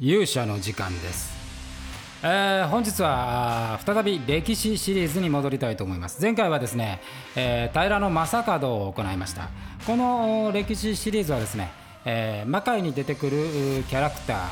勇者の時間です、えー本日は再び歴史シリーズに戻りたいと思います。前回はですね、えー平の正門を行いました。この歴史シリーズはですね、えー魔界に出てくるキャラクタ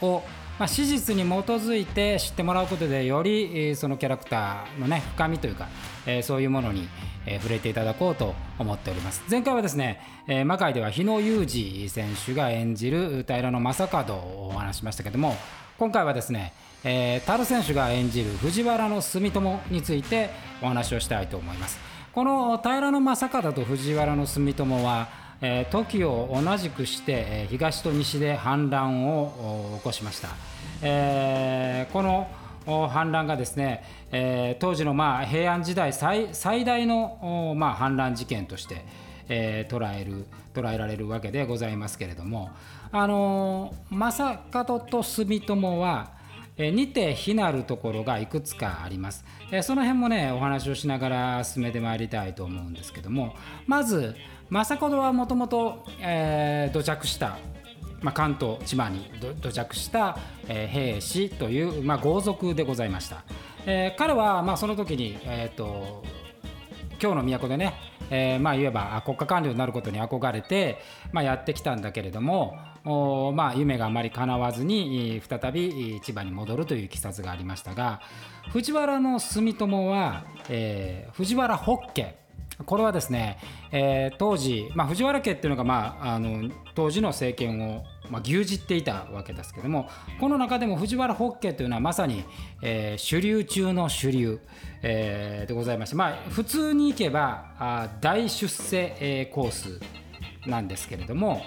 ーをまあ、史実に基づいて知ってもらうことでよりそのキャラクターのね深みというか、えーそういうものに、え触れていただこうと思っております。前回はですね、え魔界では日野裕二選手が演じる平野正門をお話しましたけども今回はですね、えー、タル選手が演じる藤原の住友についてお話をしたいと思います。この平野正門と藤原の住友はえー時を同じくして、え東と西で反乱を起こしました、えーこの反乱がですね、え当時のまあ平安時代最最大のまあ反乱事件として、え捉える捉えられるわけでございますけれども、あの正門と住友はえー似て非なるところがいくつかあります、えその辺もねお話をしながら進めてまいりたいと思うんですけどもまず正門はもともと土着した、まあ、関東千葉に土着した、えー兵士という、まあ、豪族でございました、えー彼は、まあ、その時に、えーと今日の都でね、えーまあいわば国家官僚になることに憧れて、まあ、やってきたんだけれどもおまあ、夢があまり叶わずに再び千葉に戻るといういきさつがありましたが藤原の住友は、えー藤原北家これはですね、えー当時、まあ、藤原家っていうのが、まあ、あの当時の政権を、まあ、牛耳っていたわけですけどもこの中でも藤原北家というのはまさに、えー主流中の主流、えーでございまして、まあ、普通にいけばあ大出世、えーコースなんですけれども、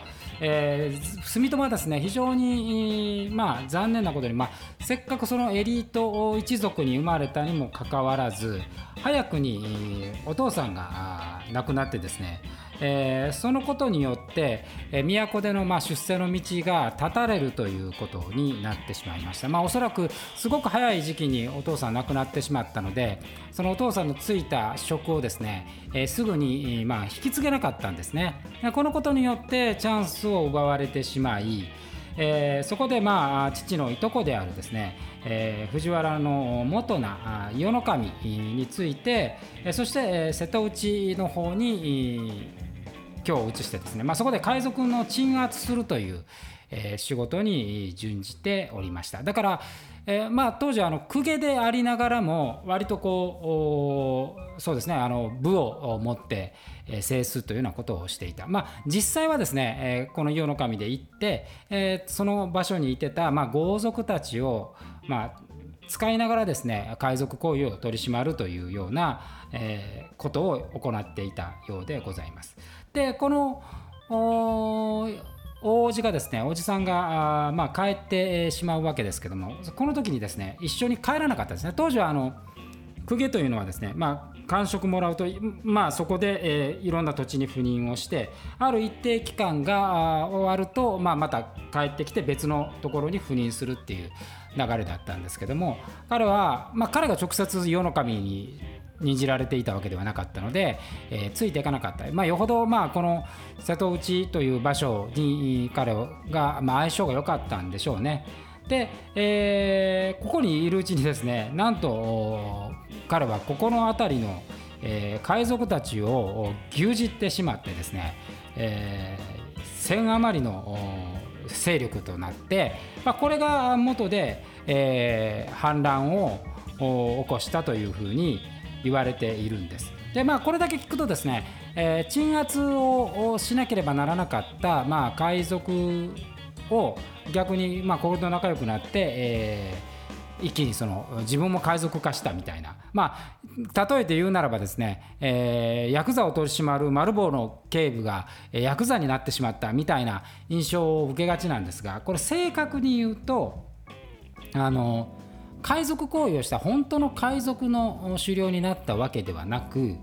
えー住友はですね非常に、まあ、残念なことに、まあ、せっかくそのエリート一族に生まれたにもかかわらず早くにお父さんが亡くなってですね、えーそのことによって、えー都でのまあ出世の道が断たれるということになってしまいました、まあ、おそらくすごく早い時期にお父さん亡くなってしまったのでそのお父さんのついた職をですね、えーすぐに、まあ、引き継げなかったんですね。このことによってチャンスを奪われてしまいえーそこで、まあ、父のいとこであるですね、えー藤原の元な伊予守について、えそして、え瀬戸内の方にえー今日移してですね、まあ、そこで海賊の鎮圧するという、えー仕事に準じておりました。だから、えーまあ、当時あの公家でありながらも割とこうそうですねあの部を持って、えー制すというようなことをしていた、まあ、実際はですね、えーこの伊予守で行って、えーその場所にいてた、まあ、豪族たちを、まあ、使いながらですね海賊行為を取り締まるというような、えーことを行っていたようでございます。でこの王子がですね王子さんがあ、まあ、帰ってしまうわけですけどもこの時にですね一緒に帰らなかったですね。当時はあの公家というのはですね、まあ、官職もらうと、まあ、そこで、えーいろんな土地に赴任をしてある一定期間が終わると、まあ、また帰ってきて別のところに赴任するっていう流れだったんですけども彼は、まあ、彼が直接世の神に任じられていたわけではなかったので、えーついていかなかった、まあ、よほど、まあ、この瀬戸内という場所に彼が、まあ、相性が良かったんでしょうね。で、えーここにいるうちにですねなんとお彼はここの辺りの、えー海賊たちを牛耳ってしまってですね、えー1000余りのお勢力となって、まあ、これが元で、えー反乱をお起こしたというふうに言われているんです。でまあ、これだけ聞くとですね、えー鎮圧をしなければならなかった、まあ、海賊を逆に、まあ、これと仲良くなって、えー一気にその自分も海賊化したみたいな、まあ、例えて言うならばですね、えーヤクザを取り締まるマルボウの警部がヤクザになってしまったみたいな印象を受けがちなんですがこれ正確に言うとあの海賊行為をした本当の海賊の狩猟になったわけではなく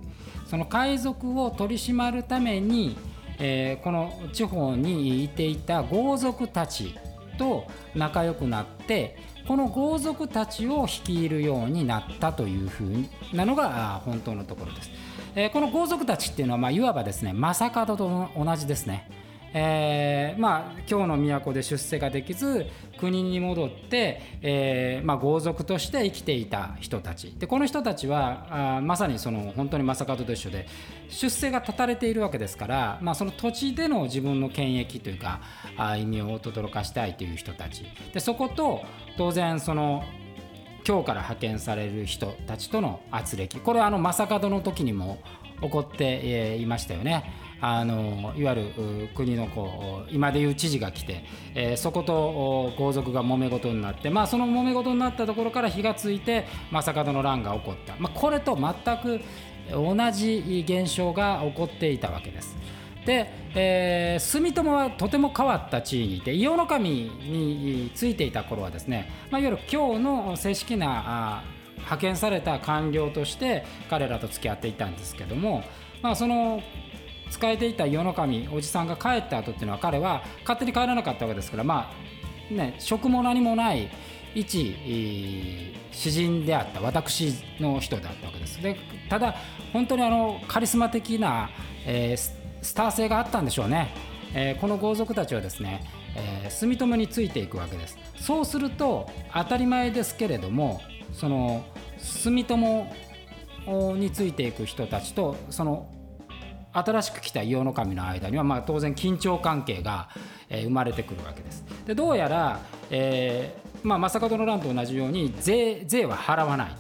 その海賊を取り締まるために、えーこの地方にいていた豪族たちと仲良くなってこの豪族たちを率いるようになったというふうなのが本当のところです。えーこの豪族たちっていうのは、まあ、いわばですね正門と同じですね。えー、まあ、京の都で出世ができず国に戻って、えー、まあ、豪族として生きていた人たち。でこの人たちはあまさにその本当に正門と一緒で出世が断たれているわけですから、まあ、その土地での自分の権益というかあ意味を轟かしたいという人たち。でそこと当然その京から派遣される人たちとの圧力これはあの正門の時にも起こっていましたよね。あのいわゆる国のこう今でいう知事が来て、えー、そこと皇族が揉め事になって、まあ、その揉め事になったところから火がついて正門の乱が起こった、まあ、これと全く同じ現象が起こっていたわけです。で、えー、住友はとても変わった地位にいて伊予守についていた頃はですね、まあ、いわゆる京の正式な派遣された官僚として彼らと付き合っていたんですけども、まあ、その使えていた世の神おじさんが帰った後っていうのは彼は勝手に帰らなかったわけですからまあね職も何もない一詩人であった私の人だったわけです。でただ本当にあのカリスマ的な、えー、スター性があったんでしょうね。えー、この豪族たちはですね、えー、住友についていくわけです。そうすると当たり前ですけれどもその住友についていく人たちとその新しく来た伊予守の間には、まあ、当然緊張関係が、えー、生まれてくるわけです。でどうやら、えーまあ、正門の乱と同じように税税は払わない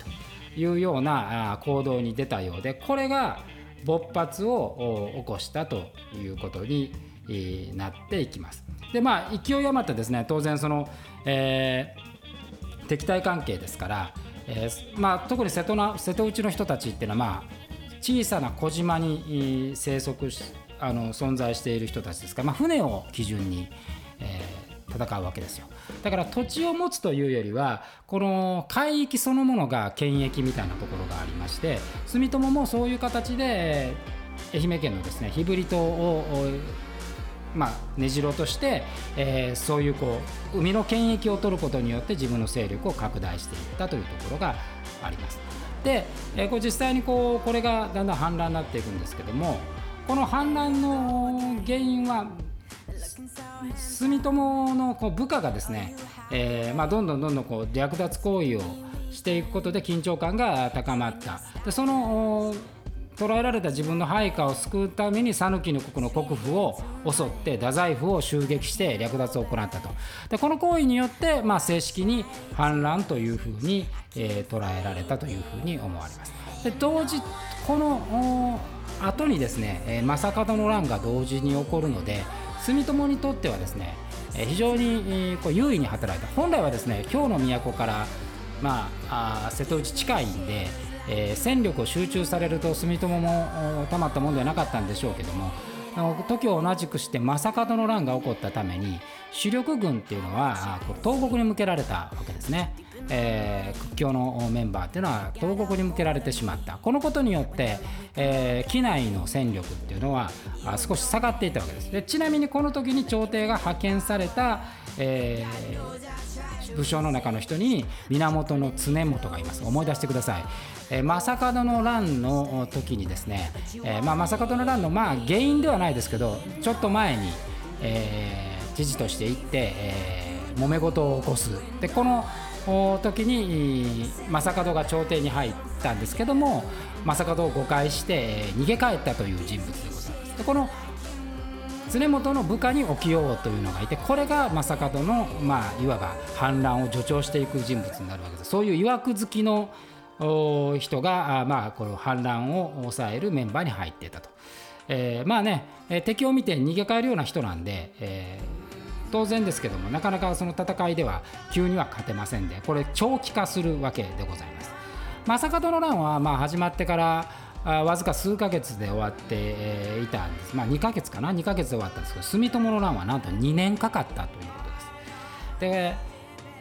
というような行動に出たようでこれが勃発を起こしたということになっていきます。でまあ勢い余ってですね当然その、えー、敵対関係ですから、えーまあ、特に瀬戸な瀬戸内の人たちっていうのはまあ小さな小島に生息しあの存在している人たちですから、まあ、船を基準に、えー、戦うわけですよ。だから土地を持つというよりはこの海域そのものが権益みたいなところがありまして住友もそういう形で愛媛県のですね日振島をまあ、根城として、えー、そういうこう海の権益を取ることによって自分の勢力を拡大していったというところがあります。で、えこれ実際にこうこれがだんだん氾濫になっていくんですけどもこの氾濫の原因は住友のこう部下がですね、えー、まあ、どんどんどんどんこう略奪行為をしていくことで緊張感が高まったでその捕らえられた自分の配下を救うために讃岐の国の国府を襲って太宰府を襲撃して略奪を行ったと。でこの行為によって、まあ、正式に反乱というふうに、えー、捉えられたというふうに思われます。で同時この後にですね、えー、正門の乱が同時に起こるので住友にとってはですね非常にこう優位に働いた。本来はですね京の都から、まあ、あ瀬戸内近いんでえー、戦力を集中されると住友もたまったもんではなかったんでしょうけども時を同じくして正門の乱が起こったために主力軍っていうのは東国に向けられたわけですね。えー、屈強のメンバーっていうのは東国に向けられてしまった。このことによって、えー、機内の戦力っていうのは少し下がっていたわけです。でちなみにこの時に朝廷が派遣された、えー、武将の中の人に源常元がいます。思い出してください。えー、正門の乱の時にですね、えーまあ、正門の乱のまあ原因ではないですけどちょっと前に、えー、知事として行って、えー、揉め事を起こす。でこの時に正門が朝廷に入ったんですけども正門を誤解して、逃げ帰ったという人物でございますでこの常本の部下に起きようというのがいてこれが正門の、まあ、いわば反乱を助長していく人物になるわけですそういう曰く好きの人が、まあ、この反乱を抑えるメンバーに入っていたと。えー、まあね、敵を見て逃げ帰るような人なんで、えー、当然ですけどもなかなかその戦いでは急には勝てませんでこれ長期化するわけでございます。正門の乱はまあ始まってからあわずか数ヶ月で終わっていたんです、まあ、2ヶ月かな？2ヶ月で終わったんですけど住友の乱はなんと2年かかったということです。で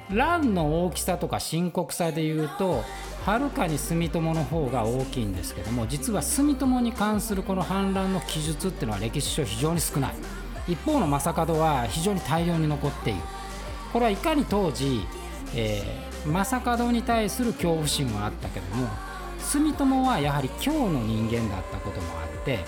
乱の大きさとか深刻さでいうとはるかに住友の方が大きいんですけども実は住友に関するこの反乱の記述っていうのは歴史書非常に少ない一方の正門は非常に大量に残っている。これはいかに当時、えー、正門に対する恐怖心はあったけども住友はやはり京の人間だったこともあって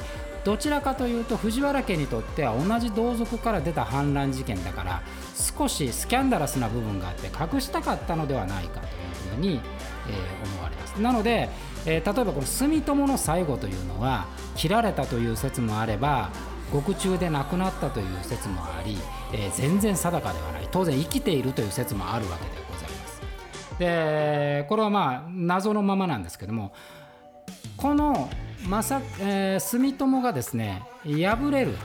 どちらかというと藤原家にとっては同じ同族から出た反乱事件だから少しスキャンダラスな部分があって隠したかったのではないかというふうに、えー、思われます。なので、えー、例えばこの住友の最後というのは切られたという説もあれば獄中で亡くなったという説もあり、えー、全然定かではない。当然生きているという説もあるわけでございます。でこれはまあ謎のままなんですけどもこのまさ、えー、住友がですね敗れる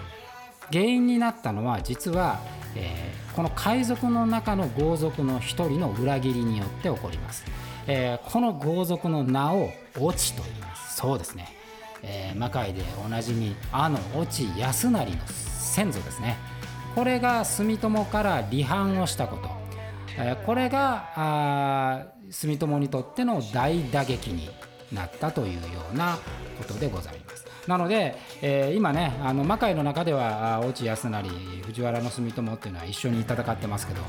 原因になったのは実は、えー、この海賊の中の豪族の一人の裏切りによって起こります、えー、この豪族の名を越智と言います。そうですね、えー、魔界でおなじみあの越智康成の先祖ですね。これが住友から離反をしたこと、えー、これがあ住友にとっての大打撃になったというようなことでございます。なので、えー、今ねあの魔界の中では越智康成藤原住友っていうのは一緒に戦ってますけど、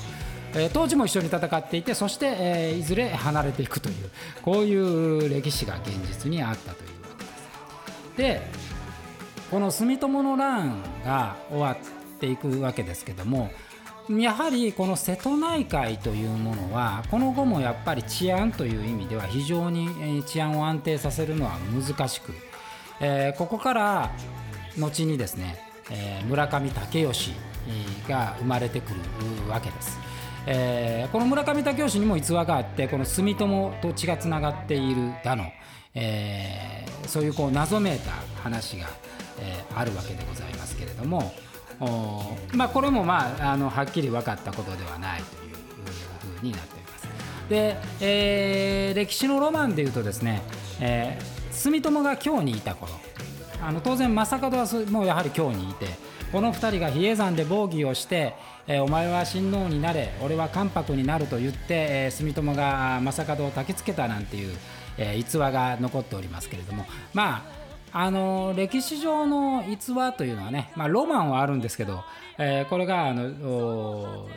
えー、当時も一緒に戦っていてそして、えー、いずれ離れていくというこういう歴史が現実にあったという。で。この住友の乱が終わっていくわけですけどもやはりこの瀬戸内海というものはこの後もやっぱり治安という意味では非常に治安を安定させるのは難しく、えー、ここから後にですね、えー、村上武義が生まれてくるわけです。えー、この村上武義にも逸話があってこの住友と血がつながっているだの、えー、そういうこう謎めいた話が、えー、あるわけでございますけれども、まあ、これも、まあ、あのはっきり分かったことではないというふうになっております。で、えー、歴史のロマンでいうとですね、えー、住友が京にいた頃あの当然正門はもうやはり京にいてこの2人が比叡山で防御をして、えー、お前は親王になれ俺は関白になると言って、えー、住友が正門を焚きつけたなんていう、えー、逸話が残っておりますけれどもまああの歴史上の逸話というのはね、まあ、ロマンはあるんですけど、えー、これがあの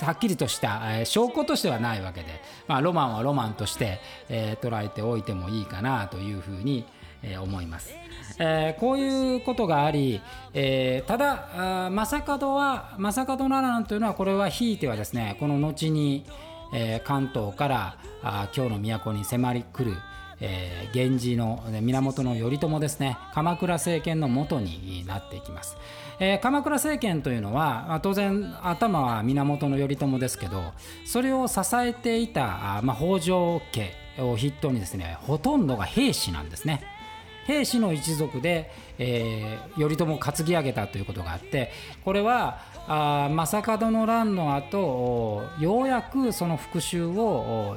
はっきりとした、えー、証拠としてはないわけで、まあ、ロマンはロマンとして、えー、捉えておいてもいいかなというふうに、えー、思います。えー、こういうことがあり、えー、ただ正門は正門奈良というのはこれはひいてはですねこの後に、えー、関東からあ京の都に迫り来る、えー、源氏の源頼朝ですね。鎌倉政権の元になっていきます、えー、鎌倉政権というのは当然頭は源頼朝ですけどそれを支えていた、まあ、北条家を筆頭にですねほとんどが兵士なんですね。兵士の一族で、えー、頼朝を担ぎ上げたということがあってこれはあ正門の乱の後ようやくその復讐を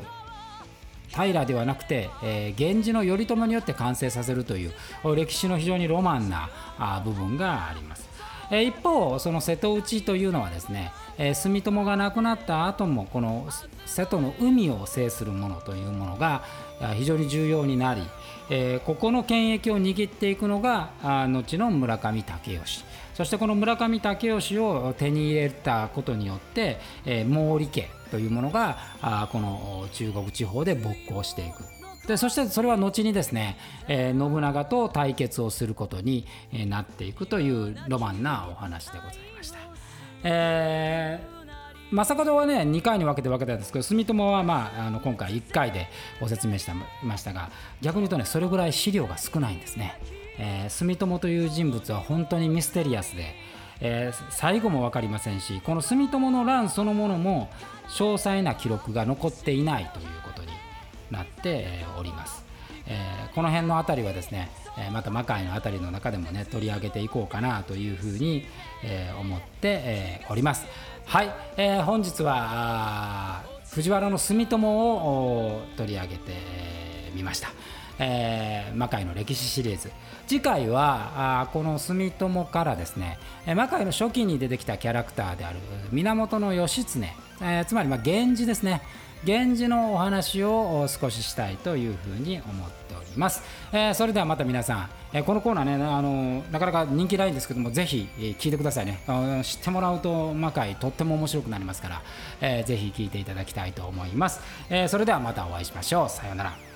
平ではなくて、えー、源氏の頼朝によって完成させるという歴史の非常にロマンなあ部分があります。えー、一方その瀬戸内というのはですね、えー、住友が亡くなった後もこの瀬戸の海を制するものというものが非常に重要になり、えー、ここの権益を握っていくのが後の村上武義そしてこの村上武義を手に入れたことによって、えー、毛利家というものがあこの中国地方で勃興していく。でそしてそれは後にですね、えー、信長と対決をすることになっていくというロマンなお話でございました。えー正門はね2回に分けて分けたんですけど住友は、まあ、あの今回1回でご説明しましたが逆に言うとねそれぐらい資料が少ないんですね。えー、住友という人物は本当にミステリアスで、えー、最後も分かりませんしこの住友の乱そのものも詳細な記録が残っていないということになっております。えー、この辺の辺りはですね、また魔界の辺りの中でもね取り上げていこうかなというふうに、思って、おります。はい、えー、本日は藤原の住友を取り上げてみました。えー、魔界の歴史シリーズ。次回はあこの住友からですね魔界の初期に出てきたキャラクターである源義経、えー、つまりま源氏ですね。源氏のお話を少ししたいというふうに思っています。います、えー、それではまた皆さん、えー、このコーナーねあのなかなか人気ないんですけどもぜひ、えー、聞いてくださいね。知ってもらうと魔界とっても面白くなりますから、えー、ぜひ聞いていただきたいと思います、えー、それではまたお会いしましょう。さようなら。